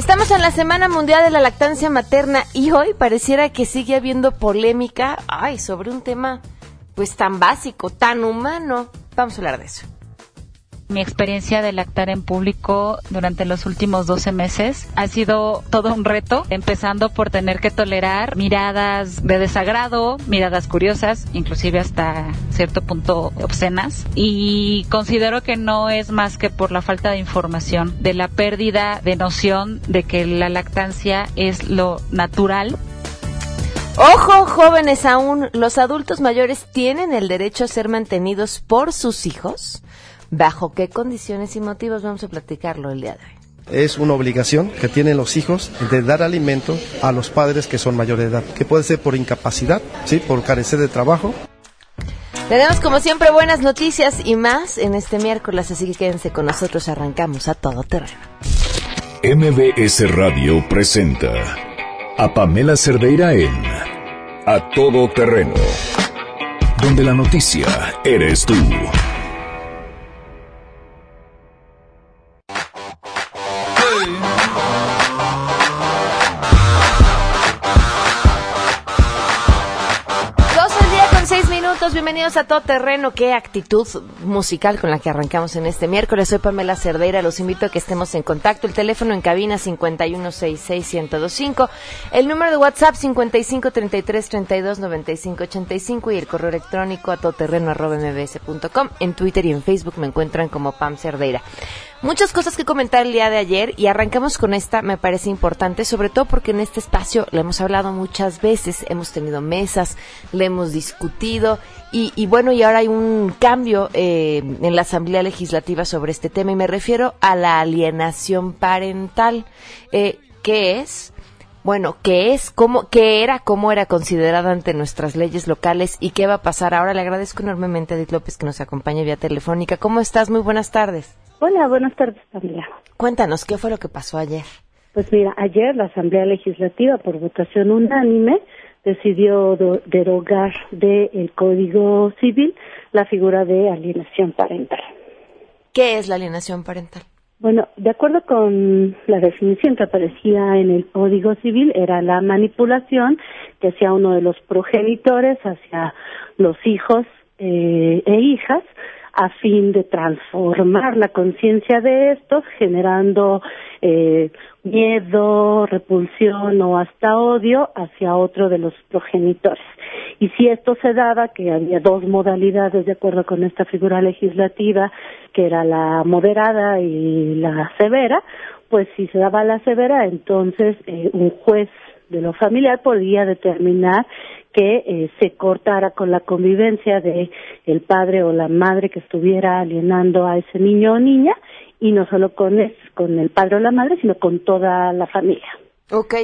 Estamos en la Semana Mundial de la Lactancia Materna y hoy pareciera que sigue habiendo polémica, ay, sobre un tema pues tan básico, tan humano. Vamos a hablar de eso. Mi experiencia de lactar en público durante los últimos 12 meses ha sido todo un reto, empezando por tener que tolerar miradas de desagrado, miradas curiosas, inclusive hasta cierto punto obscenas. Y considero que no es más que por la falta de información, de la pérdida de noción de que la lactancia es lo natural Ojo, jóvenes aún, ¿los adultos mayores tienen el derecho a ser mantenidos por sus hijos? ¿Bajo qué condiciones y motivos? Vamos a platicarlo el día de hoy. Es una obligación que tienen los hijos de dar alimento a los padres que son mayores de edad, que puede ser por incapacidad, ¿sí? por carecer de trabajo. Tenemos como siempre buenas noticias y más en este miércoles, así que quédense con nosotros, arrancamos a todo terreno. MBS Radio presenta a Pamela Cerdeira en A Todo Terreno, donde la noticia eres tú. Bienvenidos a Todo Terreno. Qué actitud musical con la que arrancamos en este miércoles. Soy Pamela Cerdeira, los invito a que estemos en contacto. El teléfono en cabina 5166125, el número de WhatsApp 5533329585 y el correo electrónico a todoterreno.mbs.com. En Twitter y en Facebook me encuentran como Pam Cerdeira. Muchas cosas que comentar el día de ayer y arrancamos con esta, me parece importante, sobre todo porque en este espacio le hemos hablado muchas veces, hemos tenido mesas, le hemos discutido y, y bueno, y ahora hay un cambio eh, en la Asamblea Legislativa sobre este tema y me refiero a la alienación parental. Eh, ¿Qué es? Bueno, ¿qué es? ¿Cómo, ¿Qué era? ¿Cómo era considerada ante nuestras leyes locales? ¿Y qué va a pasar ahora? Le agradezco enormemente a Edith López que nos acompaña vía telefónica. ¿Cómo estás? Muy buenas tardes. Hola, buenas tardes, Pamela. Cuéntanos, ¿qué fue lo que pasó ayer? Pues mira, ayer la Asamblea Legislativa, por votación unánime, decidió derogar del Código Civil la figura de alienación parental. ¿Qué es la alienación parental? Bueno, de acuerdo con la definición que aparecía en el Código Civil, era la manipulación que hacía uno de los progenitores hacia los hijos eh, e hijas a fin de transformar la conciencia de estos, generando eh, miedo, repulsión o hasta odio hacia otro de los progenitores. Y si esto se daba, que había dos modalidades de acuerdo con esta figura legislativa, que era la moderada y la severa, pues si se daba la severa, entonces eh, un juez de lo familiar podía determinar que eh, se cortara con la convivencia de el padre o la madre que estuviera alienando a ese niño o niña y no solo con el padre o la madre sino con toda la familia. Ok.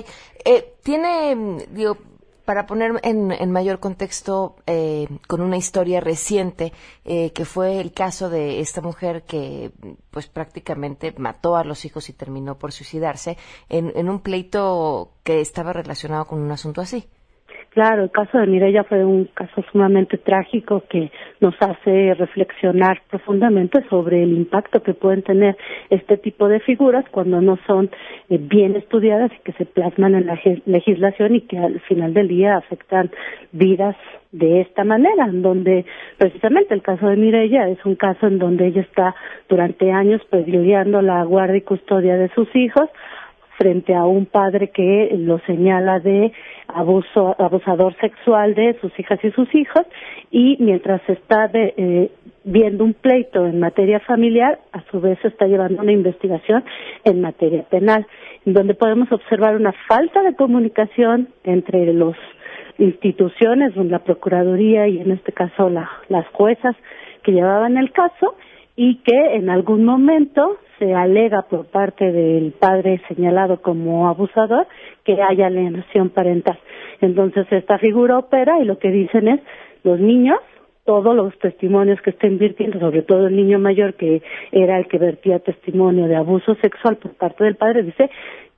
Eh, tiene, mm, digo, para poner en, mayor contexto, eh, con una historia reciente, eh, que fue el caso de esta mujer que, pues prácticamente mató a los hijos y terminó por suicidarse, en un pleito que estaba relacionado con un asunto así. Claro, el caso de Mireya fue un caso sumamente trágico que nos hace reflexionar profundamente sobre el impacto que pueden tener este tipo de figuras cuando no son eh, bien estudiadas y que se plasman en la legislación y que al final del día afectan vidas de esta manera, en donde precisamente el caso de Mireya es un caso en donde ella está durante años privilegiando la guardia y custodia de sus hijos frente a un padre que lo señala de abuso abusador sexual de sus hijas y sus hijos y mientras está de, eh, viendo un pleito en materia familiar a su vez está llevando una investigación en materia penal en donde podemos observar una falta de comunicación entre los instituciones la procuraduría y en este caso la, las juezas que llevaban el caso y que en algún momento se alega por parte del padre señalado como abusador que haya alienación parental. Entonces esta figura opera y lo que dicen es los niños, todos los testimonios que estén virtiendo, sobre todo el niño mayor que era el que vertía testimonio de abuso sexual por parte del padre, dice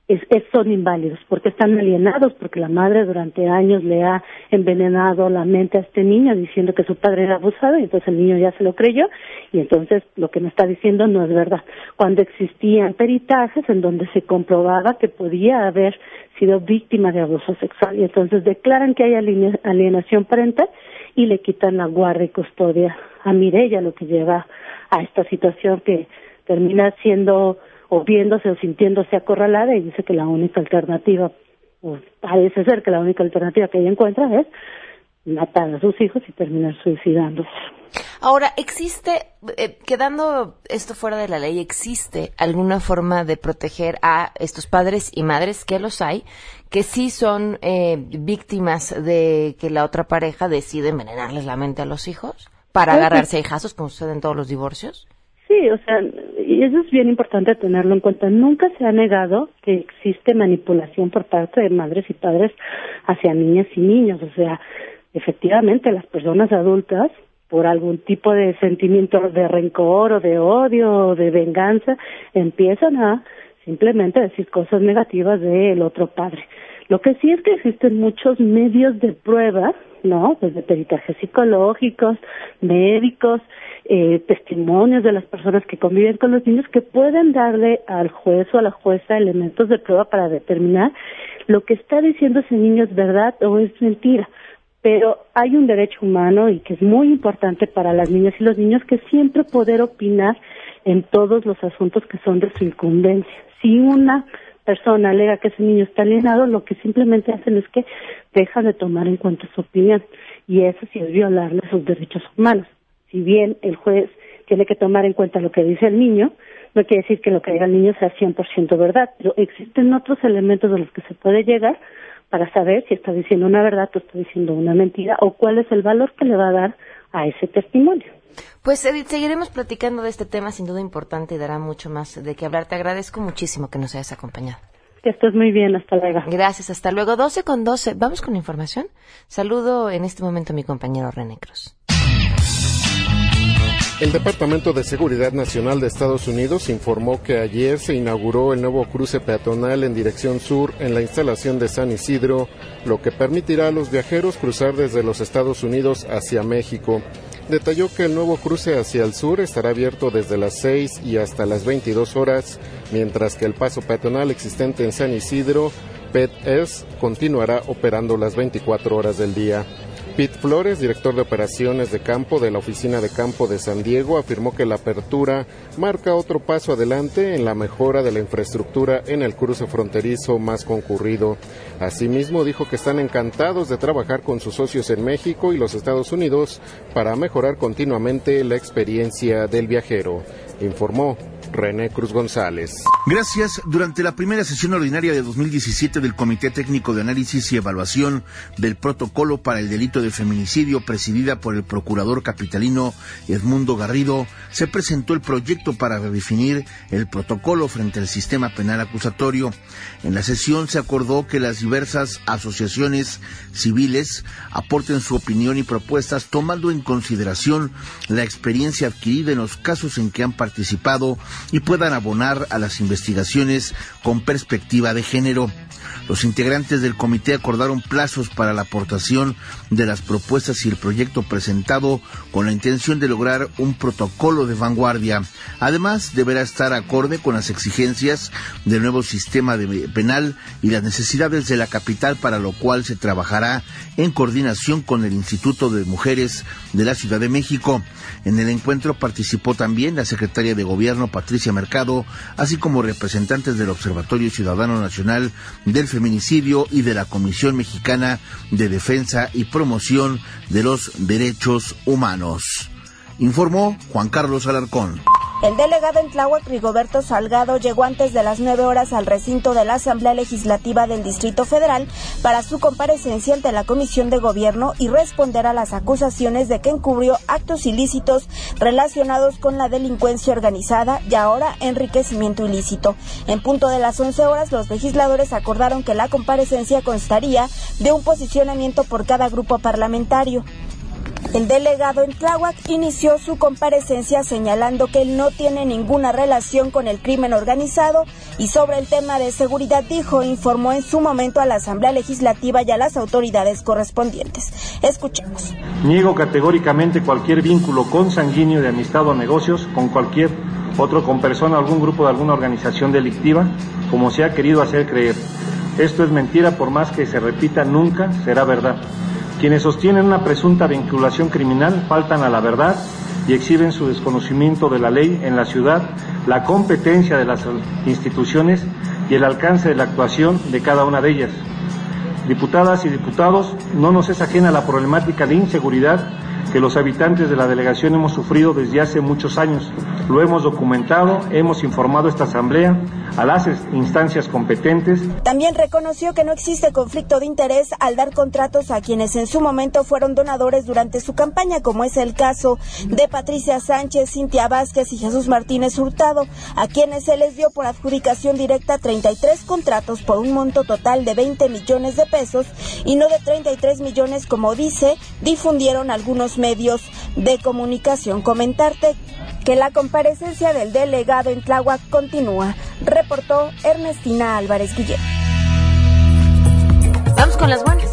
es, son inválidos, porque están alienados, porque la madre durante años le ha envenenado la mente a este niño diciendo que su padre era abusado y entonces el niño ya se lo creyó y entonces lo que me está diciendo no es verdad. Cuando existían peritajes en donde se comprobaba que podía haber sido víctima de abuso sexual y entonces declaran que hay alienación parental y le quitan la guardia y custodia a Mirella, lo que lleva a esta situación que termina siendo o viéndose o sintiéndose acorralada y dice que la única alternativa, o parece ser que la única alternativa que ella encuentra es matar a sus hijos y terminar suicidándose. Ahora, ¿existe, eh, quedando esto fuera de la ley, existe alguna forma de proteger a estos padres y madres, que los hay, que sí son eh, víctimas de que la otra pareja decide envenenarles la mente a los hijos para agarrarse a hijazos, como sucede en todos los divorcios? Sí, o sea, y eso es bien importante tenerlo en cuenta. Nunca se ha negado que existe manipulación por parte de madres y padres hacia niñas y niños. O sea, efectivamente, las personas adultas, por algún tipo de sentimiento de rencor o de odio o de venganza, empiezan a simplemente decir cosas negativas del otro padre. Lo que sí es que existen muchos medios de prueba, ¿no? Desde peritajes psicológicos, médicos, eh, testimonios de las personas que conviven con los niños que pueden darle al juez o a la jueza elementos de prueba para determinar lo que está diciendo ese niño es verdad o es mentira. Pero hay un derecho humano y que es muy importante para las niñas y los niños que siempre poder opinar en todos los asuntos que son de su incumbencia. Si una persona alega que ese niño está alienado, lo que simplemente hacen es que dejan de tomar en cuenta su opinión. Y eso sí es violarle sus derechos humanos si bien el juez tiene que tomar en cuenta lo que dice el niño, no quiere decir que lo que diga el niño sea 100% verdad, pero existen otros elementos de los que se puede llegar para saber si está diciendo una verdad o está diciendo una mentira o cuál es el valor que le va a dar a ese testimonio. Pues Edith, seguiremos platicando de este tema sin duda importante y dará mucho más de qué hablar. Te agradezco muchísimo que nos hayas acompañado. Que estés muy bien, hasta luego. Gracias, hasta luego. 12 con 12. Vamos con información. Saludo en este momento a mi compañero René Cruz. El Departamento de Seguridad Nacional de Estados Unidos informó que ayer se inauguró el nuevo cruce peatonal en dirección sur en la instalación de San Isidro, lo que permitirá a los viajeros cruzar desde los Estados Unidos hacia México. Detalló que el nuevo cruce hacia el sur estará abierto desde las 6 y hasta las 22 horas, mientras que el paso peatonal existente en San Isidro, PET-S, continuará operando las 24 horas del día. Pete Flores, director de operaciones de campo de la Oficina de Campo de San Diego, afirmó que la apertura marca otro paso adelante en la mejora de la infraestructura en el cruce fronterizo más concurrido. Asimismo, dijo que están encantados de trabajar con sus socios en México y los Estados Unidos para mejorar continuamente la experiencia del viajero. Informó René Cruz González. Gracias. Durante la primera sesión ordinaria de 2017 del Comité Técnico de Análisis y Evaluación del Protocolo para el Delito de Feminicidio, presidida por el Procurador Capitalino Edmundo Garrido, se presentó el proyecto para redefinir el protocolo frente al sistema penal acusatorio. En la sesión se acordó que las diversas asociaciones civiles aporten su opinión y propuestas tomando en consideración la experiencia adquirida en los casos en que han participado y puedan abonar a las investigaciones con perspectiva de género. Los integrantes del comité acordaron plazos para la aportación de las propuestas y el proyecto presentado con la intención de lograr un protocolo de vanguardia. Además, deberá estar acorde con las exigencias del nuevo sistema penal y las necesidades de la capital, para lo cual se trabajará en coordinación con el Instituto de Mujeres de la Ciudad de México. En el encuentro participó también la secretaria de Gobierno, Patricia Mercado, así como representantes del Observatorio Ciudadano Nacional del Feminicidio y de la Comisión Mexicana de Defensa y Promoción de los Derechos Humanos. Informó Juan Carlos Alarcón. El delegado en Tláhuac, Rigoberto Salgado, llegó antes de las nueve horas al recinto de la Asamblea Legislativa del Distrito Federal para su comparecencia ante la Comisión de Gobierno y responder a las acusaciones de que encubrió actos ilícitos relacionados con la delincuencia organizada y ahora enriquecimiento ilícito. En punto de las once horas, los legisladores acordaron que la comparecencia constaría de un posicionamiento por cada grupo parlamentario. El delegado en Tláhuac inició su comparecencia señalando que él no tiene ninguna relación con el crimen organizado y sobre el tema de seguridad dijo, informó en su momento a la Asamblea Legislativa y a las autoridades correspondientes. Escuchemos. Niego categóricamente cualquier vínculo consanguíneo de amistad o negocios con cualquier otro con persona algún grupo de alguna organización delictiva, como se ha querido hacer creer. Esto es mentira, por más que se repita, nunca será verdad. Quienes sostienen una presunta vinculación criminal faltan a la verdad y exhiben su desconocimiento de la ley en la ciudad, la competencia de las instituciones y el alcance de la actuación de cada una de ellas. Diputadas y diputados, no nos es ajena la problemática de inseguridad que los habitantes de la delegación hemos sufrido desde hace muchos años. Lo hemos documentado, hemos informado a esta Asamblea, a las instancias competentes. También reconoció que no existe conflicto de interés al dar contratos a quienes en su momento fueron donadores durante su campaña, como es el caso de Patricia Sánchez, Cintia Vázquez y Jesús Martínez Hurtado, a quienes se les dio por adjudicación directa 33 contratos por un monto total de 20 millones de pesos y no de 33 millones como dice, difundieron algunos medios de comunicación. Comentarte que la comparecencia del delegado en Tláhuac continúa, reportó Ernestina Álvarez Guillén. Vamos con las buenas.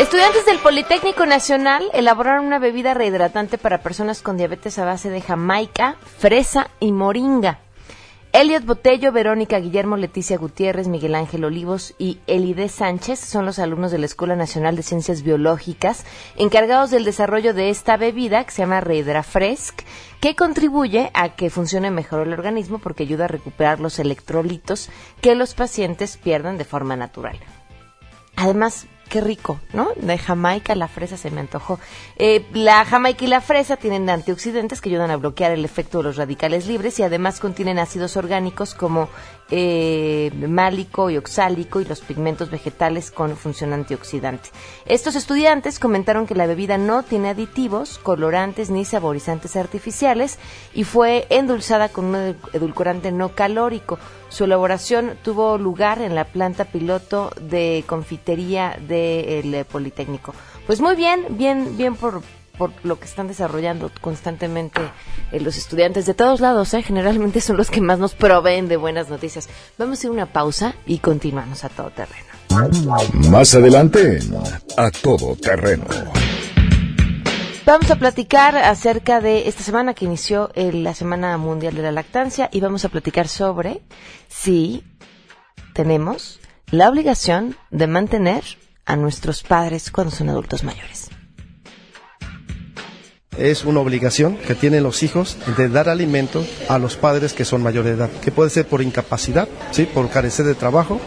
Estudiantes del Politécnico Nacional elaboraron una bebida rehidratante para personas con diabetes a base de jamaica, fresa y moringa. Elliot Botello, Verónica Guillermo, Leticia Gutiérrez, Miguel Ángel Olivos y Elide Sánchez son los alumnos de la Escuela Nacional de Ciencias Biológicas encargados del desarrollo de esta bebida que se llama Reidra Fresc, que contribuye a que funcione mejor el organismo porque ayuda a recuperar los electrolitos que los pacientes pierden de forma natural. Además, qué rico, ¿no? De Jamaica, la fresa se me antojó. Eh, la Jamaica y la fresa tienen antioxidantes que ayudan a bloquear el efecto de los radicales libres y además contienen ácidos orgánicos como eh, málico y oxálico y los pigmentos vegetales con función antioxidante. Estos estudiantes comentaron que la bebida no tiene aditivos, colorantes ni saborizantes artificiales y fue endulzada con un edulcorante no calórico. Su elaboración tuvo lugar en la planta piloto de confitería del Politécnico. Pues muy bien, bien, bien por, por lo que están desarrollando constantemente eh, los estudiantes de todos lados, ¿eh? generalmente son los que más nos proveen de buenas noticias. Vamos a ir a una pausa y continuamos a todo terreno. Más adelante, a todo terreno. Vamos a platicar acerca de esta semana que inició la Semana Mundial de la Lactancia y vamos a platicar sobre si tenemos la obligación de mantener a nuestros padres cuando son adultos mayores es una obligación que tienen los hijos de dar alimento a los padres que son mayores de edad, que puede ser por incapacidad, ¿sí? por carecer de trabajo.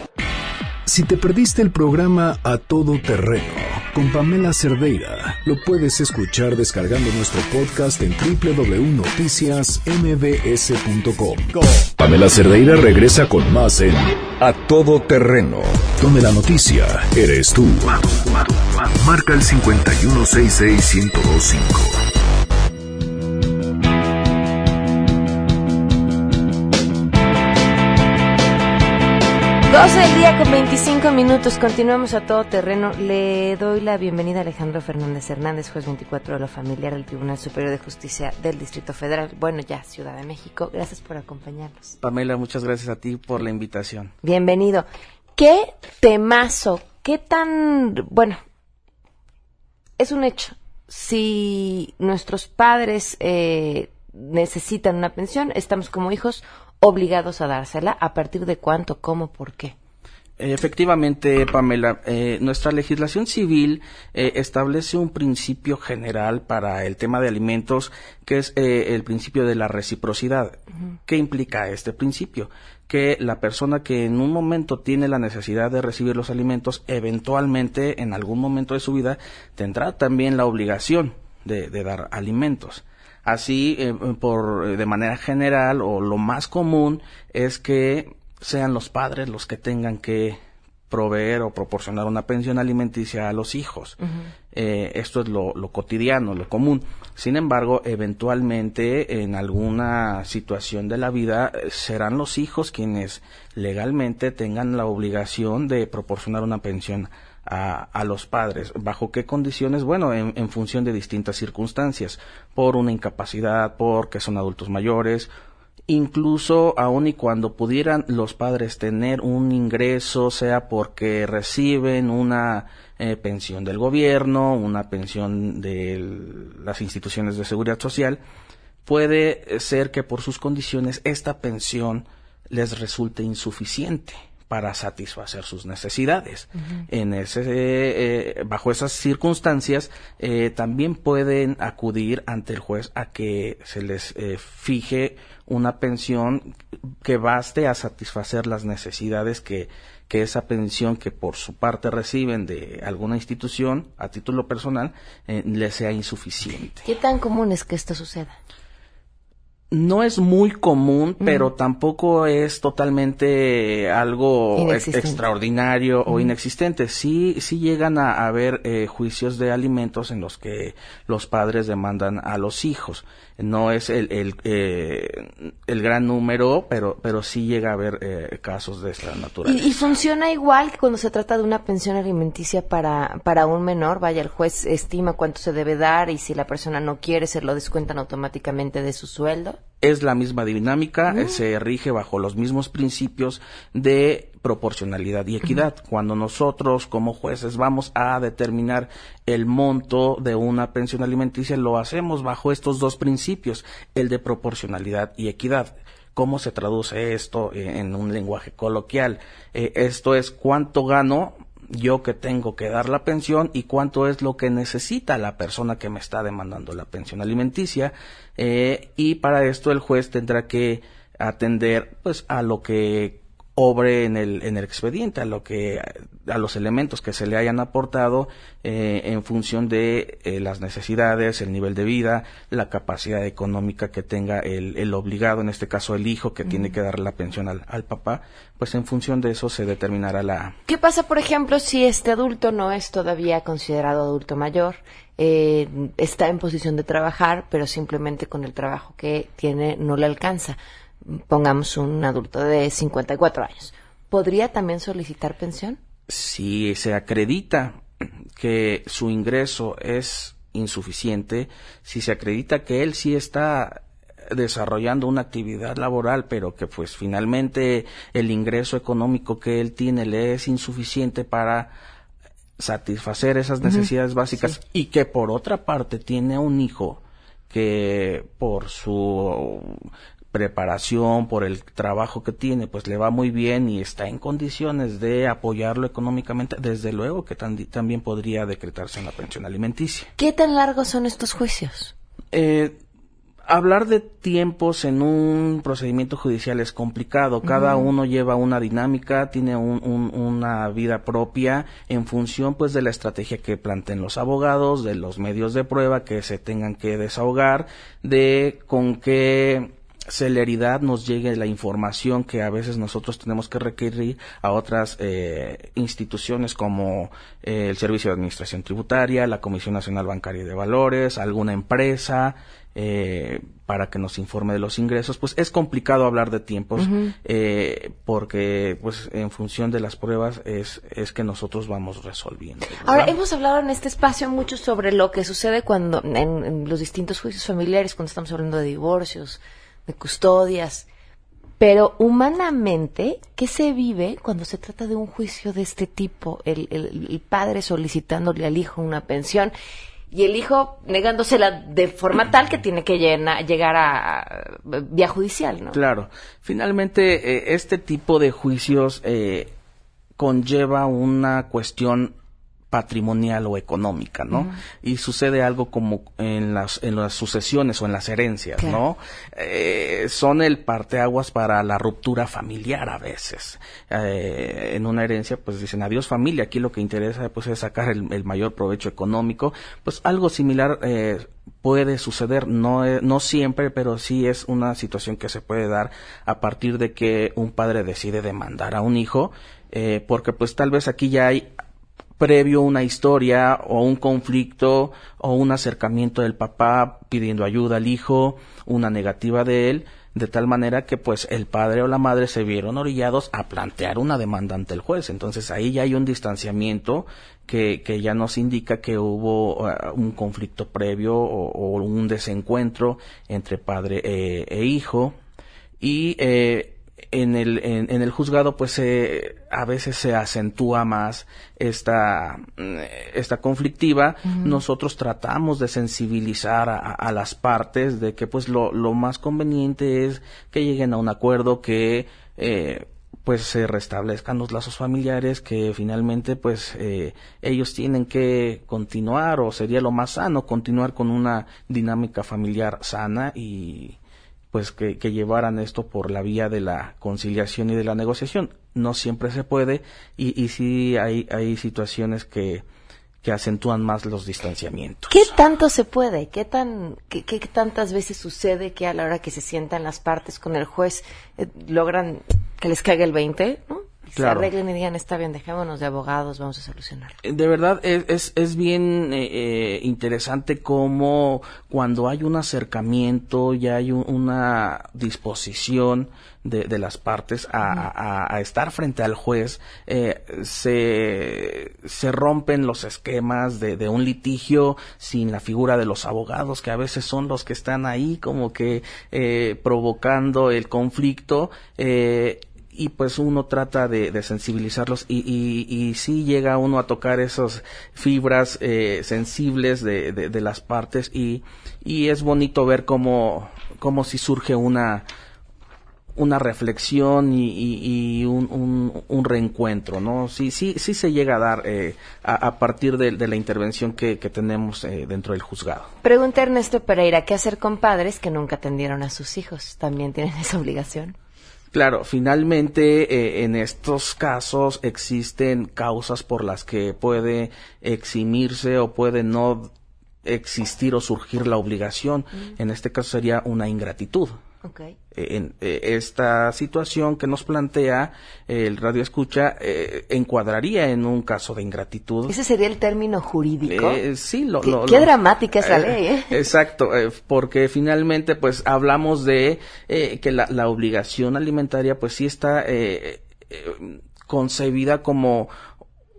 Si te perdiste el programa A Todo Terreno con Pamela Cerdeira, lo puedes escuchar descargando nuestro podcast en www.noticiasmbs.com. Pamela Cerdeira regresa con más en A Todo Terreno, donde la noticia eres tú. Marca el 5166125. 12 del día con 25 minutos. Continuamos a todo terreno. Le doy la bienvenida a Alejandro Fernández Hernández, juez 24 de lo familiar del Tribunal Superior de Justicia del Distrito Federal. Bueno, ya, Ciudad de México. Gracias por acompañarnos. Pamela, muchas gracias a ti por la invitación. Bienvenido. ¿Qué temazo? ¿Qué tan... Bueno, es un hecho. Si nuestros padres eh, necesitan una pensión, estamos como hijos obligados a dársela? ¿A partir de cuánto, cómo, por qué? Efectivamente, Pamela, eh, nuestra legislación civil eh, establece un principio general para el tema de alimentos, que es eh, el principio de la reciprocidad. ¿Qué implica este principio? Que la persona que en un momento tiene la necesidad de recibir los alimentos, eventualmente, en algún momento de su vida, tendrá también la obligación de dar alimentos. Así, eh, por, de manera general o lo más común es que sean los padres los que tengan que proveer o proporcionar una pensión alimenticia a los hijos. Eh, esto es lo, lo, cotidiano, lo común. Sin embargo, eventualmente en alguna situación de la vida eh, serán los hijos quienes legalmente tengan la obligación de proporcionar una pensión a, a, los padres. ¿Bajo qué condiciones? Bueno, en, función de distintas circunstancias, por una incapacidad, porque son adultos mayores, incluso aun y cuando pudieran los padres tener un ingreso, sea porque reciben una eh, pensión del gobierno, una pensión de las instituciones de seguridad social, puede ser que por sus condiciones esta pensión les resulte insuficiente para satisfacer sus necesidades. En ese, eh, bajo esas circunstancias, eh, también pueden acudir ante el juez a que se les eh, fije una pensión que baste a satisfacer las necesidades que, que esa pensión que por su parte reciben de alguna institución a título personal les sea insuficiente. ¿Qué tan común es que esto suceda? No es muy común, pero tampoco es totalmente algo extraordinario o inexistente. Sí, sí llegan a haber eh, juicios de alimentos en los que los padres demandan a los hijos. No es el, el, eh, el gran número, pero, pero sí llega a haber eh, casos de esta naturaleza. ¿Y, ¿Y, funciona igual que cuando se trata de una pensión alimenticia para, para un menor? Vaya, el juez estima cuánto se debe dar y si la persona no quiere, se lo descuentan automáticamente de su sueldo es la misma dinámica, eh, se rige bajo los mismos principios de proporcionalidad y equidad. Cuando nosotros como jueces vamos a determinar el monto de una pensión alimenticia, lo hacemos bajo estos dos principios, el de proporcionalidad y equidad. ¿Cómo se traduce esto en un lenguaje coloquial? Eh, esto es cuánto gano yo que tengo que dar la pensión y cuánto es lo que necesita la persona que me está demandando la pensión alimenticia eh, y para esto el juez tendrá que atender pues a lo que obre en el, en el expediente, a lo que, a los elementos que se le hayan aportado eh, en función de eh, las necesidades, el nivel de vida, la capacidad económica que tenga el, el obligado, en este caso el hijo que tiene que darle la pensión al, al, papá, pues en función de eso se determinará la. ¿Qué pasa, por ejemplo, si este adulto no es todavía considerado adulto mayor? Eh, está en posición de trabajar, pero simplemente con el trabajo que tiene no le alcanza pongamos un adulto de 54 años, ¿podría también solicitar pensión? Si se acredita que su ingreso es insuficiente, si se acredita que él sí está desarrollando una actividad laboral, pero que pues finalmente el ingreso económico que él tiene le es insuficiente para satisfacer esas necesidades básicas y que por otra parte tiene un hijo que por su preparación, por el trabajo que tiene, pues le va muy bien y está en condiciones de apoyarlo económicamente, desde luego que también podría decretarse una pensión alimenticia. ¿Qué tan largos son estos juicios? Eh, hablar de tiempos en un procedimiento judicial es complicado. Cada uno lleva una dinámica, tiene una vida propia en función pues de la estrategia que planteen los abogados, de los medios de prueba que se tengan que desahogar, de con qué celeridad nos llegue la información que a veces nosotros tenemos que requerir a otras eh, instituciones como eh, el Servicio de Administración Tributaria, la Comisión Nacional Bancaria de Valores, alguna empresa, eh, para que nos informe de los ingresos, pues es complicado hablar de tiempos eh, porque pues en función de las pruebas es, es que nosotros vamos resolviendo. Ahora, hemos hablado en este espacio mucho sobre lo que sucede cuando en los distintos juicios familiares, cuando estamos hablando de divorcios, de custodias. Pero humanamente, ¿qué se vive cuando se trata de un juicio de este tipo? El, el, padre solicitándole al hijo una pensión y el hijo negándosela de forma tal que tiene que llegar a, vía judicial, ¿no? Claro. Finalmente, eh, este tipo de juicios eh, conlleva una cuestión patrimonial o económica, ¿no? Y sucede algo como en las, en las sucesiones o en las herencias, ¿no? Eh, son el parteaguas para la ruptura familiar a veces. Eh, en una herencia, pues dicen adiós familia, aquí lo que interesa pues es sacar el, mayor provecho económico. Pues algo similar eh, puede suceder, no, no siempre, pero sí es una situación que se puede dar a partir de que un padre decide demandar a un hijo, porque pues tal vez aquí ya hay previo una historia o un conflicto o un acercamiento del papá pidiendo ayuda al hijo, una negativa de él, de tal manera que pues el padre o la madre se vieron orillados a plantear una demanda ante el juez. Entonces ahí ya hay un distanciamiento que, que ya nos indica que hubo uh, un conflicto previo o, un desencuentro entre padre eh, e hijo y eh, en el, en, el juzgado pues a veces se acentúa más esta, esta conflictiva. Nosotros tratamos de sensibilizar a, las partes de que pues lo, lo, más conveniente es que lleguen a un acuerdo que eh, pues se restablezcan los lazos familiares que finalmente pues eh, ellos tienen que continuar o sería lo más sano continuar con una dinámica familiar sana y pues que, llevaran esto por la vía de la conciliación y de la negociación. No siempre se puede y, y sí hay, hay situaciones que, que acentúan más los distanciamientos. ¿Qué tanto se puede? ¿Qué, tan, qué, qué tantas veces sucede que a la hora que se sientan las partes con el juez eh, logran que les caiga el 20? ¿no? Se arreglen y digan, está bien, dejémonos de abogados, vamos a solucionar. Eh, de verdad, es, es, bien eh, eh, interesante cómo cuando hay un acercamiento, ya hay una disposición de, de, las partes a, a, estar frente al juez, se, se rompen los esquemas de, de, un litigio sin la figura de los abogados, que a veces son los que están ahí como que provocando el conflicto. Eh, y pues uno trata de, sensibilizarlos y, y, y, sí llega uno a tocar esas fibras eh, sensibles de, de, las partes y, es bonito ver cómo, cómo si surge una una reflexión y, y un, un, reencuentro, ¿no? Sí, sí, sí se llega a dar eh, a, partir de, la intervención que, que tenemos eh, dentro del juzgado. Pregunta Ernesto Pereira, ¿qué hacer con padres que nunca atendieron a sus hijos? ¿También tienen esa obligación? Claro, finalmente eh, en estos casos existen causas por las que puede eximirse o puede no existir o surgir la obligación. En este caso sería una ingratitud. Okay. Eh, en eh, esta situación que nos plantea el radio escucha eh, encuadraría en un caso de ingratitud. Ese sería el término jurídico. sí, lo, qué, dramática es la ley. Exacto, porque finalmente pues hablamos de que la, la, obligación alimentaria pues sí está concebida como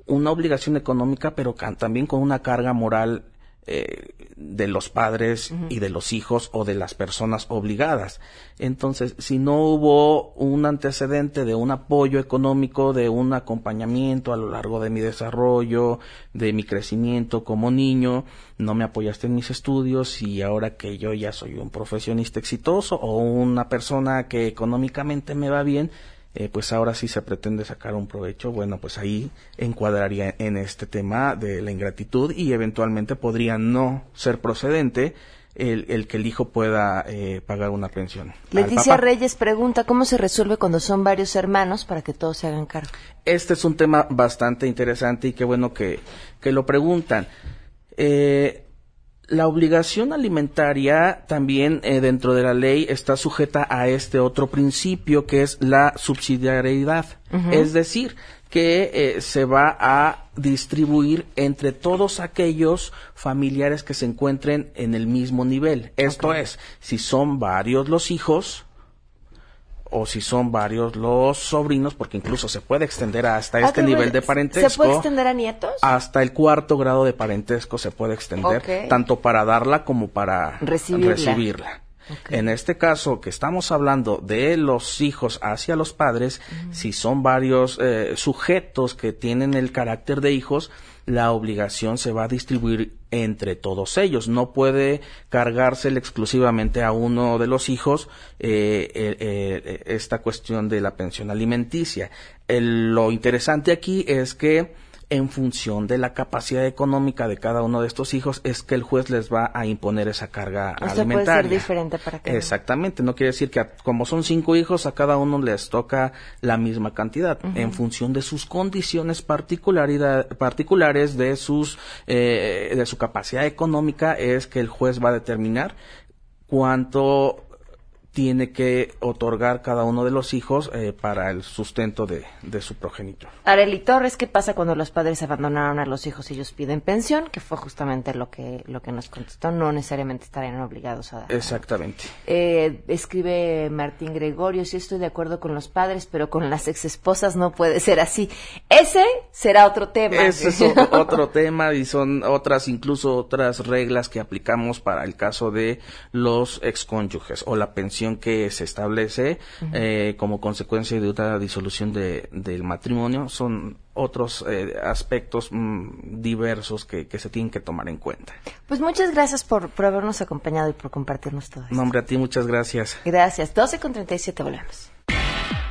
una obligación económica, pero también con una carga moral eh, de los padres y de los hijos o de las personas obligadas. Entonces, si no hubo un antecedente de un apoyo económico, de un acompañamiento a lo largo de mi desarrollo, de mi crecimiento como niño, no me apoyaste en mis estudios y ahora que yo ya soy un profesionista exitoso o una persona que económicamente me va bien, eh, pues ahora sí se pretende sacar un provecho, bueno, pues ahí encuadraría en este tema de la ingratitud y eventualmente podría no ser procedente el, el que el hijo pueda eh, pagar una pensión. Leticia Reyes pregunta, ¿cómo se resuelve cuando son varios hermanos para que todos se hagan cargo? Este es un tema bastante interesante y qué bueno que, que lo preguntan. Eh, la obligación alimentaria también eh, dentro de la ley está sujeta a este otro principio que es la subsidiariedad. Es decir, que eh, se va a distribuir entre todos aquellos familiares que se encuentren en el mismo nivel. Esto es, si son varios los hijos, o si son varios los sobrinos, porque incluso se puede extender hasta ah, este nivel de parentesco. ¿Se puede extender a nietos? Hasta el cuarto grado de parentesco se puede extender, tanto para darla como para recibirla. En este caso, que estamos hablando de los hijos hacia los padres, si son varios eh, sujetos que tienen el carácter de hijos, la obligación se va a distribuir entre todos ellos. No puede cargársele exclusivamente a uno de los hijos eh, esta cuestión de la pensión alimenticia. lo interesante aquí es que en función de la capacidad económica de cada uno de estos hijos es que el juez les va a imponer esa carga alimentaria. puede ser diferente para cada Exactamente, no quiere decir que como son cinco hijos a cada uno les toca la misma cantidad en función de sus condiciones particulares de sus eh, de su capacidad económica es que el juez va a determinar cuánto tiene que otorgar cada uno de los hijos eh, para el sustento de, su progenitor. Areli Torres, ¿qué pasa cuando los padres abandonaron a los hijos y ellos piden pensión? Que fue justamente lo que, lo que nos contestó. No necesariamente estarían obligados a dar. Exactamente. Eh, escribe Martín Gregorio, sí estoy de acuerdo con los padres, pero con las exesposas no puede ser así. Ese será otro tema. Ese es otro tema y son otras, incluso otras reglas que aplicamos para el caso de los excónyuges o la pensión que se establece eh, como consecuencia de otra disolución de, del matrimonio son otros eh, aspectos mm, diversos que, se tienen que tomar en cuenta. Pues muchas gracias por, habernos acompañado y por compartirnos todo esto. Nombre a ti, muchas gracias. Gracias. 12 con 37 volvemos.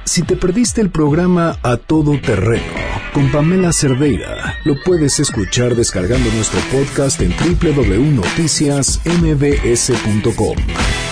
Si te perdiste el programa A Todo Terreno con Pamela Cerdeira, lo puedes escuchar descargando nuestro podcast en www.noticiasmbs.com.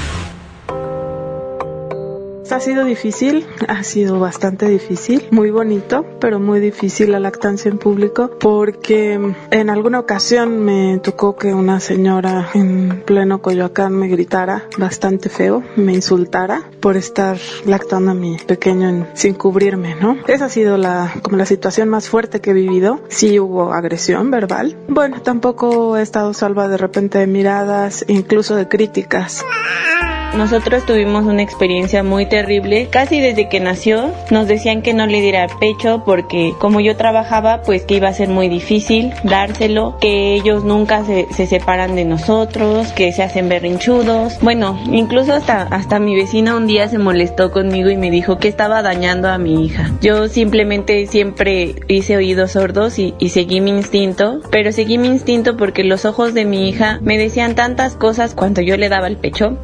ha sido difícil, ha sido bastante difícil, muy bonito, pero muy difícil la lactancia en público porque en alguna ocasión me tocó que una señora en pleno Coyoacán me gritara bastante feo, me insultara por estar lactando a mi pequeño sin cubrirme, ¿no? Esa ha sido la como la situación más fuerte que he vivido. Sí hubo agresión verbal. Bueno, tampoco he estado salva de repente de miradas, incluso de críticas. Nosotros tuvimos una experiencia muy terrible. Casi desde que nació nos decían que no le diera pecho porque como yo trabajaba pues que iba a ser muy difícil dárselo, que ellos nunca se, separan de nosotros, que se hacen berrinchudos. Bueno, incluso hasta, hasta mi vecina un día se molestó conmigo y me dijo que estaba dañando a mi hija. Yo simplemente siempre hice oídos sordos y, y seguí mi instinto, pero seguí mi instinto porque los ojos de mi hija me decían tantas cosas cuando yo le daba el pecho.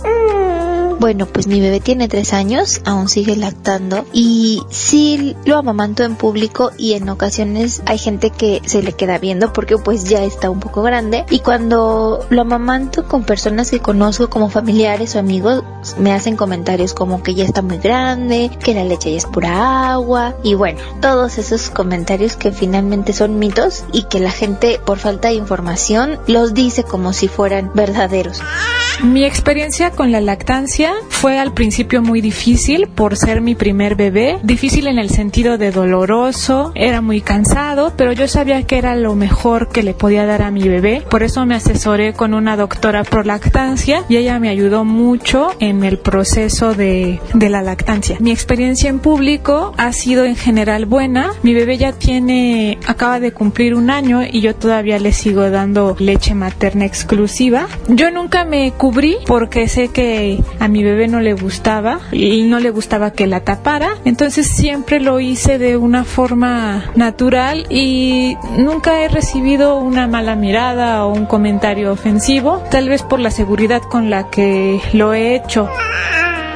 Bueno, pues mi bebé tiene tres años, aún sigue lactando y sí lo amamanto en público y en ocasiones hay gente que se le queda viendo porque pues ya está un poco grande y cuando lo amamanto con personas que conozco como familiares o amigos me hacen comentarios como que ya está muy grande, que la leche ya es pura agua y bueno, todos esos comentarios que finalmente son mitos y que la gente por falta de información los dice como si fueran verdaderos. Mi experiencia con la lactancia fue al principio muy difícil por ser mi primer bebé, difícil en el sentido de doloroso, era muy cansado, pero yo sabía que era lo mejor que le podía dar a mi bebé, por eso me asesoré con una doctora pro lactancia y ella me ayudó mucho en el proceso de, de la lactancia. Mi experiencia en público ha sido en general buena, mi bebé ya tiene, acaba de cumplir un año y yo todavía le sigo dando leche materna exclusiva. Yo nunca me cubrí porque sé que a mi bebé no le gustaba y no le gustaba que la tapara. Entonces siempre lo hice de una forma natural y nunca he recibido una mala mirada o un comentario ofensivo, tal vez por la seguridad con la que lo he hecho.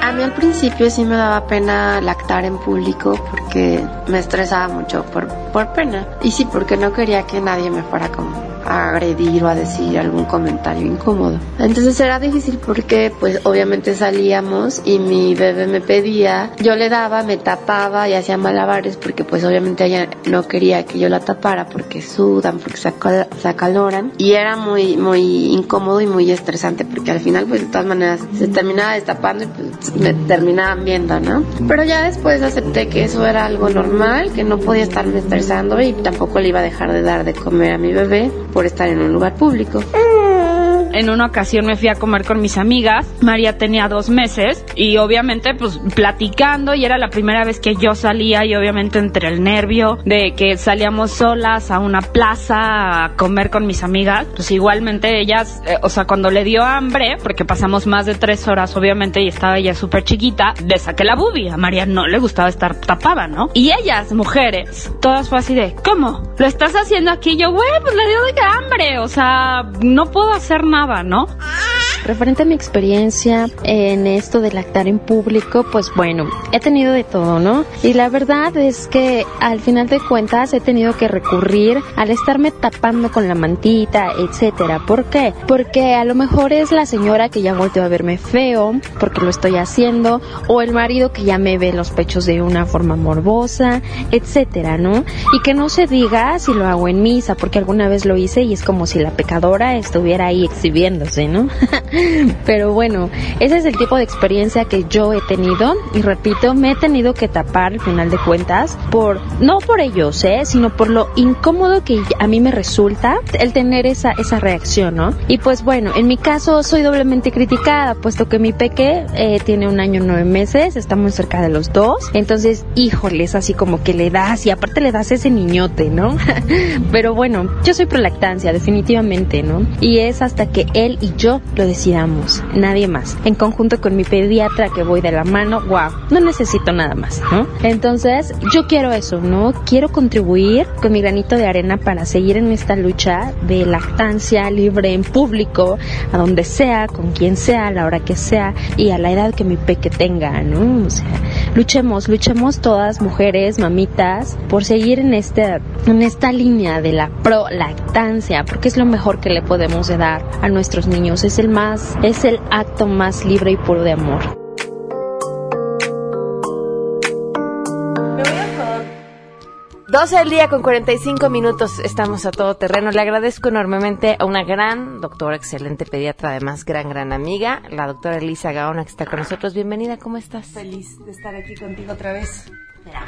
A mí al principio sí me daba pena lactar en público porque me estresaba mucho por, por pena. Y sí, porque no quería que nadie me fuera como a agredir o a decir algún comentario incómodo. Entonces era difícil porque pues obviamente salíamos y mi bebé me pedía, yo le daba, me tapaba y hacía malabares porque pues obviamente ella no quería que yo la tapara porque sudan, porque se, acaloran y era muy muy incómodo y muy estresante porque al final pues de todas maneras se terminaba destapando y pues me terminaban viendo, ¿no? Pero ya después acepté que eso era algo normal, que no podía estarme estresando y tampoco le iba a dejar de dar de comer a mi bebé por estar en un lugar público. En una ocasión me fui a comer con mis amigas. María tenía dos meses y obviamente pues platicando y era la primera vez que yo salía y obviamente entre el nervio de que salíamos solas a una plaza a comer con mis amigas, pues igualmente ellas, eh, o sea, cuando le dio hambre, porque pasamos más de tres horas obviamente y estaba ella súper chiquita, le saqué la bubi. A María no le gustaba estar tapada, ¿no? Y ellas, mujeres, todas fue así de, ¿cómo? ¿Lo estás haciendo aquí? yo, güey, pues le dio de hambre o sea, no puedo hacer nada, ¿no? Referente a mi experiencia en esto de lactar en público, pues bueno, he tenido de todo, ¿no? Y la verdad es que al final de cuentas he tenido que recurrir al estarme tapando con la mantita, etcétera. ¿Por qué? Porque a lo mejor es la señora que ya volteó a verme feo, porque lo estoy haciendo, o el marido que ya me ve los pechos de una forma morbosa, etcétera, ¿no? Y que no se diga si lo hago en misa, porque alguna vez lo hice y es como si la pecadora estuviera ahí exhibiéndose, ¿no? Pero bueno, ese es el tipo de experiencia que yo he tenido y repito, me he tenido que tapar al final de cuentas por, no por ellos, ¿eh? sino por lo incómodo que a mí me resulta el tener esa, esa reacción, ¿no? Y pues bueno, en mi caso soy doblemente criticada, puesto que mi peque eh, tiene un año nueve meses, estamos cerca de los dos, entonces, híjoles, así como que le das y aparte le das ese niñote, ¿no? Pero bueno, yo soy prolactancia, definitivamente, ¿no? Y es hasta que él y yo lo decidamos, nadie más. En conjunto con mi pediatra que voy de la mano, wow, no necesito nada más, ¿no? Entonces, yo quiero eso, ¿no? Quiero contribuir con mi granito de arena para seguir en esta lucha de lactancia libre en público, a donde sea, con quien sea, a la hora que sea y a la edad que mi peque tenga, ¿no? O sea, luchemos, luchemos todas mujeres, mamitas, por seguir en este, en esta línea de la prolactancia, porque es lo mejor que le podemos dar a nuestros niños, es el más, es el acto más libre y puro de amor. 12 del día con 45 minutos, estamos a todo terreno. Le agradezco enormemente a una gran doctora, excelente pediatra, además gran, gran amiga, la doctora Elisa Gaona, que está con nosotros. Bienvenida, ¿cómo estás? Feliz de estar aquí contigo otra vez.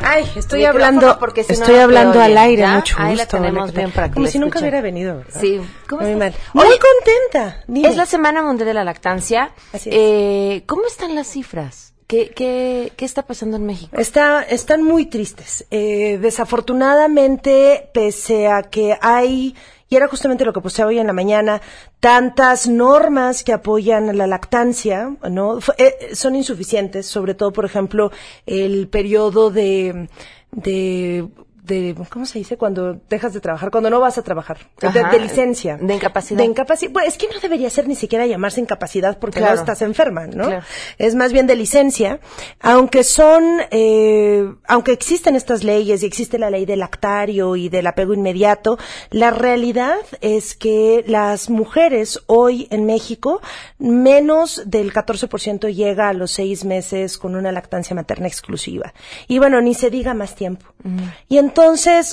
Ay, estoy Micrófono, hablando, porque si estoy no hablando al aire, ¿ya? mucho gusto. Ahí la tenemos para que Como si nunca hubiera venido, ¿verdad? Sí. ¿Cómo Muy estás? mal. Muy Oye, contenta. dime. Es la Semana Mundial de la Lactancia. Así es. Eh, ¿Cómo están las cifras? ¿Qué, qué, ¿Qué está pasando en México? Está, están muy tristes. Eh, desafortunadamente, pese a que hay, y era justamente lo que puse hoy en la mañana, tantas normas que apoyan la lactancia, ¿no? Eh, son insuficientes, sobre todo, por ejemplo, el periodo de, de, de, ¿cómo se dice? Cuando dejas de trabajar, cuando no vas a trabajar, de, Ajá, de licencia. de incapacidad. De incapacidad. Bueno, es que no debería ser ni siquiera llamarse incapacidad porque Claro. no estás enferma, ¿no? Claro. es más bien de licencia, aunque son, eh, aunque existen estas leyes y existe la ley del lactario y del apego inmediato, la realidad es que las mujeres hoy en México, menos del 14% llega a los seis meses con una lactancia materna exclusiva. Y bueno, ni se diga más tiempo. Y entonces,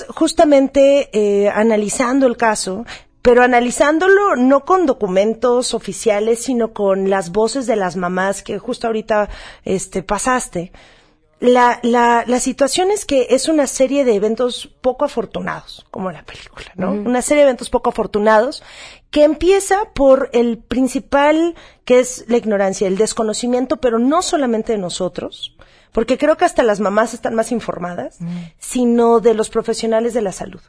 justamente eh, analizando el caso, pero analizándolo no con documentos oficiales, sino con las voces de las mamás que justo ahorita este, pasaste. La, la, la situación es que es una serie de eventos poco afortunados, como la película, ¿no? Una serie de eventos poco afortunados que empieza por el principal, que es la ignorancia, el desconocimiento, pero no solamente de nosotros, porque creo que hasta las mamás están más informadas, sino de los profesionales de la salud.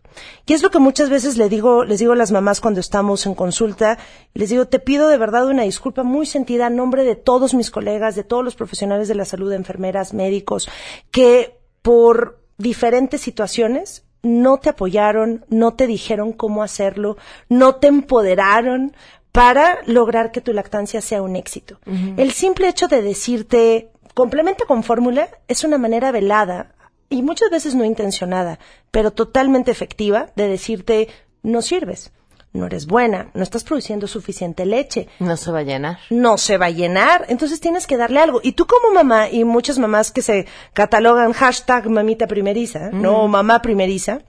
Y es lo que muchas veces le digo, les digo a las mamás cuando estamos en consulta, les digo, te pido de verdad una disculpa muy sentida a nombre de todos mis colegas, de todos los profesionales de la salud, enfermeras, médicos, que por diferentes situaciones no te apoyaron, no te dijeron cómo hacerlo, no te empoderaron para lograr que tu lactancia sea un éxito. El simple hecho de decirte complementa con fórmula es una manera velada y muchas veces no intencionada, pero totalmente efectiva de decirte no sirves, no eres buena, no estás produciendo suficiente leche, No se va a llenar. no se va a llenar, entonces tienes que darle algo. Y tú como mamá, y muchas mamás que se catalogan hashtag mamita primeriza, ¿no? Mamá primeriza,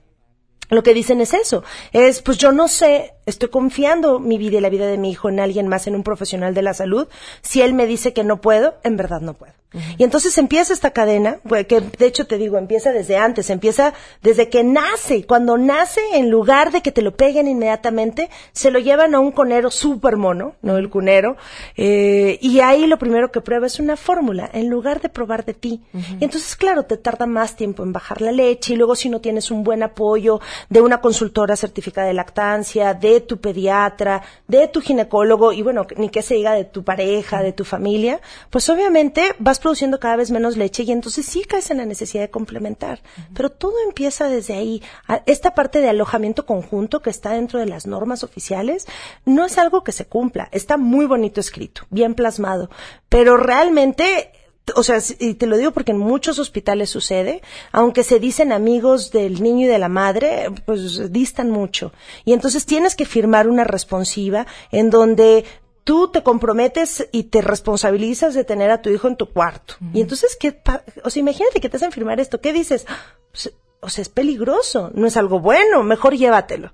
lo que dicen es eso, es pues yo no sé, estoy confiando mi vida y la vida de mi hijo en alguien más, en un profesional de la salud, si él me dice que no puedo, en verdad no puedo. Y entonces empieza esta cadena, pues, que de hecho te digo, empieza desde antes, empieza desde que nace. Cuando nace, en lugar de que te lo peguen inmediatamente, se lo llevan a un conero súper mono, ¿no? El cunero. eh, y ahí lo primero que prueba es una fórmula, en lugar de probar de ti. Y entonces, claro, te tarda más tiempo en bajar la leche y luego si no tienes un buen apoyo de una consultora certificada de lactancia, de de tu pediatra, de tu ginecólogo y bueno, ni que se diga de tu pareja, de tu familia, pues obviamente vas produciendo cada vez menos leche y entonces sí caes en la necesidad de complementar. Pero todo empieza desde ahí. Esta parte de alojamiento conjunto que está dentro de las normas oficiales no es algo que se cumpla. Está muy bonito escrito, bien plasmado, pero realmente o sea, y te lo digo porque en muchos hospitales sucede, aunque se dicen amigos del niño y de la madre, pues distan mucho. Y entonces tienes que firmar una responsiva en donde tú te comprometes y te responsabilizas de tener a tu hijo en tu cuarto. Y entonces, ¿qué o sea, imagínate que te hacen firmar esto, ¿qué dices? Pues, o sea, es peligroso, no es algo bueno, mejor llévatelo.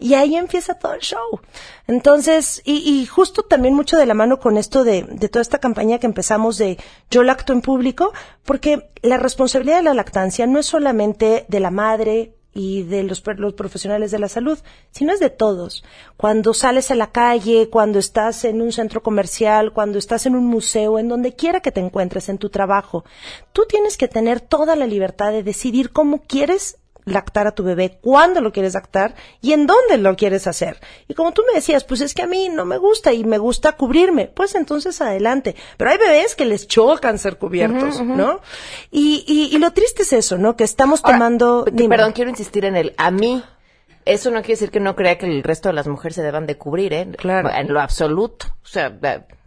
Y ahí empieza todo el show. Entonces, y, y, justo también mucho de la mano con esto de, de toda esta campaña que empezamos de yo lacto en público, porque la responsabilidad de la lactancia no es solamente de la madre y de los, los, profesionales de la salud, sino es de todos. Cuando sales a la calle, cuando estás en un centro comercial, cuando estás en un museo, en donde quiera que te encuentres en tu trabajo, tú tienes que tener toda la libertad de decidir cómo quieres lactar a tu bebé, cuándo lo quieres lactar y en dónde lo quieres hacer. Y como tú me decías, pues es que a mí no me gusta y me gusta cubrirme, pues entonces adelante. Pero hay bebés que les chocan ser cubiertos, ¿no? Y, y, y, lo triste es eso, ¿no? Que estamos tomando... Perdón, quiero insistir en el a mí. Eso no quiere decir que no crea que el resto de las mujeres se deban de cubrir, ¿eh? Claro. En lo absoluto. O sea,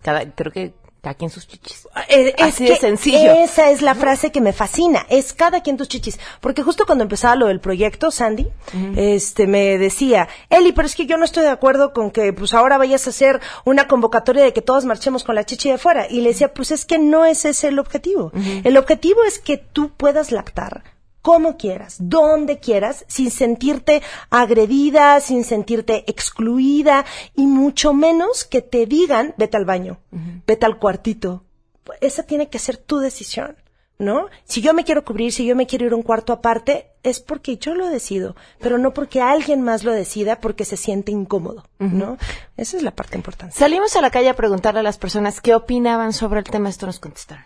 cada, creo que cada quien sus chichis. Eh, es Así de sencillo. Esa es la frase que me fascina. Es cada quien tus chichis. Porque justo cuando empezaba lo del proyecto, Sandy, este, me decía, Eli, pero es que yo no estoy de acuerdo con que, pues ahora vayas a hacer una convocatoria de que todos marchemos con la chichi de fuera. Y le decía, pues es que no es ese el objetivo. El objetivo es que tú puedas lactar como quieras, donde quieras, sin sentirte agredida, sin sentirte excluida y mucho menos que te digan, vete al baño, vete al cuartito. Esa tiene que ser tu decisión. ¿No? Si yo me quiero cubrir, si yo me quiero ir a un cuarto aparte, es porque yo lo decido, pero no porque alguien más lo decida porque se siente incómodo, ¿no? Esa es la parte importante. Salimos a la calle a preguntarle a las personas qué opinaban sobre el tema, esto nos contestaron.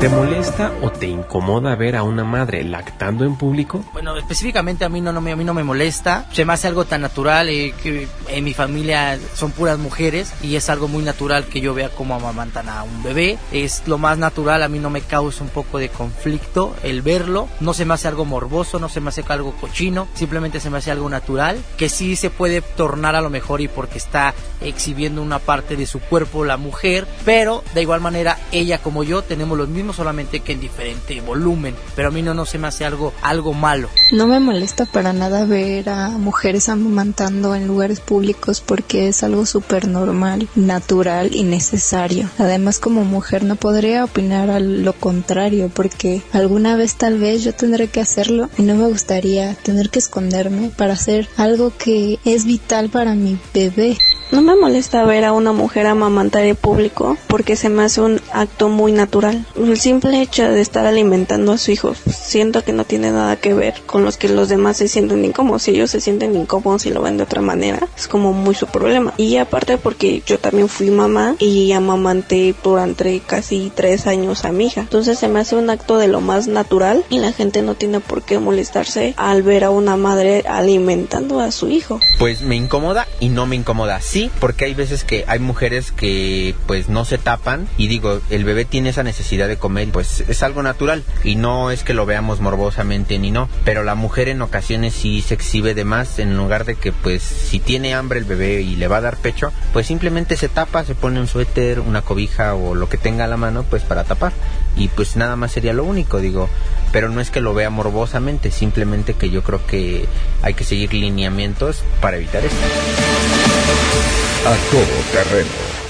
¿Te molesta o te incomoda ver a una madre lactando en público? Bueno, específicamente a mí no, me, a mí no me molesta. Se me hace algo tan natural eh, que en mi familia son puras mujeres y es algo muy natural que yo vea cómo amamantan a un bebé. Es lo más natural, a mí no me causa un poco de conflicto el verlo. No se me hace algo morboso, no se me hace algo cochino, simplemente se me hace algo natural que sí se puede tornar a lo mejor y porque está exhibiendo una parte de su cuerpo la mujer, pero de igual manera ella como yo tenemos los mismos solamente que en diferente volumen, pero a mí no, no se me hace algo, algo malo. No me molesta para nada ver a mujeres amamantando en lugares públicos porque es algo súper normal, natural y necesario. Además como mujer no podría opinar a lo contrario porque alguna vez tal vez yo tendré que hacerlo y no me gustaría tener que esconderme para hacer algo que es vital para mi bebé. No me molesta ver a una mujer amamantar en público porque se me hace un acto muy natural. Simple hecho de estar alimentando a su hijo siento que no tiene nada que ver con los que los demás se sienten incómodos. Si ellos se sienten incómodos y lo ven de otra manera, es como muy su problema. Y aparte porque yo también fui mamá y amamanté durante casi tres años a mi hija. Entonces se me hace un acto de lo más natural y la gente no tiene por qué molestarse al ver a una madre alimentando a su hijo. Pues me incomoda y no me incomoda. Sí porque hay veces que hay mujeres que pues no se tapan y digo, el bebé tiene esa necesidad de comer, pues es algo natural y no es que lo veamos morbosamente ni no, pero la mujer en ocasiones sí se exhibe de más en lugar de que pues si tiene hambre el bebé y le va a dar pecho, pues simplemente se tapa, se pone un suéter, una cobija o lo que tenga a la mano pues para tapar y pues nada más sería lo único, digo, pero no es que lo vea morbosamente, simplemente que yo creo que hay que seguir lineamientos para evitar esto. A todo terreno.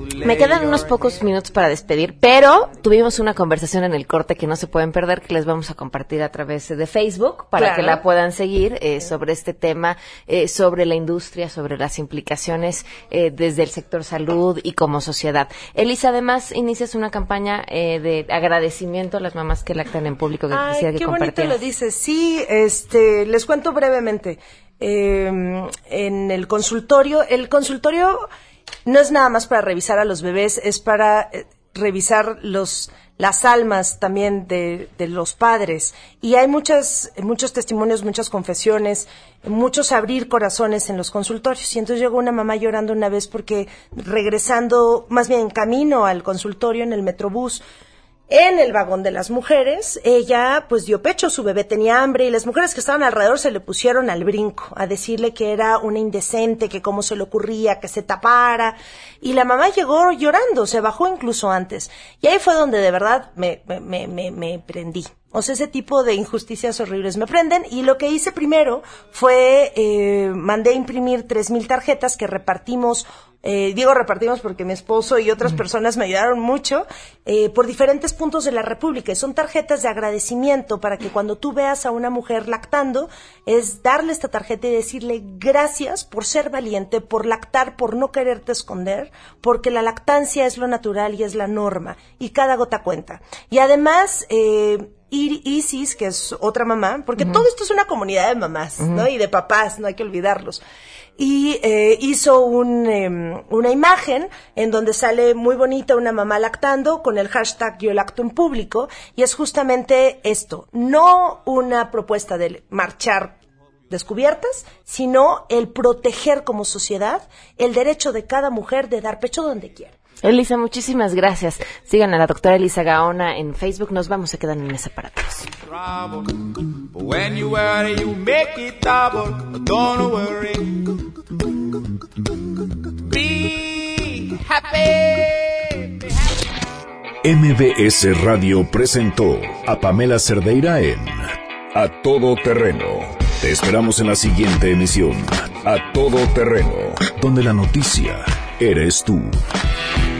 Me quedan unos pocos minutos para despedir, pero tuvimos una conversación en el corte que no se pueden perder, que les vamos a compartir a través de Facebook para Claro. que la puedan seguir eh, sobre este tema, eh, sobre la industria, sobre las implicaciones eh, desde el sector salud y como sociedad. Elisa, además, inicias una campaña eh, de agradecimiento a las mamás que lactan en público que Ay, quisiera que qué bonito lo dices. Sí, este, les cuento brevemente. Eh, en el consultorio, el consultorio no es nada más para revisar a los bebés, es para eh, revisar los las almas también de, de los padres. Y hay muchas, muchos testimonios, muchas confesiones, muchos abrir corazones en los consultorios. Y entonces llegó una mamá llorando una vez porque regresando, más bien en camino al consultorio en el metrobús, en el vagón de las mujeres, ella pues dio pecho, su bebé tenía hambre y las mujeres que estaban alrededor se le pusieron al brinco a decirle que era una indecente, que cómo se le ocurría que se tapara y la mamá llegó llorando, se bajó incluso antes y ahí fue donde de verdad me, me, me, me, prendí. O sea, ese tipo de injusticias horribles me prenden y lo que hice primero fue eh, mandé imprimir tres mil tarjetas que repartimos eh, digo repartimos porque mi esposo y otras personas me ayudaron mucho eh, por diferentes puntos de la República y son tarjetas de agradecimiento para que cuando tú veas a una mujer lactando es darle esta tarjeta y decirle gracias por ser valiente, por lactar, por no quererte esconder, porque la lactancia es lo natural y es la norma y cada gota cuenta. Y además eh, Isis, que es otra mamá, porque todo esto es una comunidad de mamás, ¿no? Y de papás, no hay que olvidarlos. Y eh, hizo un, em, una imagen en donde sale muy bonita una mamá lactando con el hashtag yo lacto en público y es justamente esto, no una propuesta de marchar descubiertas, sino el proteger como sociedad el derecho de cada mujer de dar pecho donde quiera. Elisa, muchísimas gracias. Sigan a la doctora Elisa Gaona en Facebook. Nos vamos a quedar en mesa para todos. MBS Radio presentó a Pamela Cerdeira en A Todo Terreno. Te esperamos en la siguiente emisión, A Todo Terreno, donde la noticia eres tú.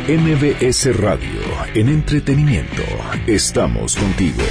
MBS Radio, en entretenimiento, estamos contigo.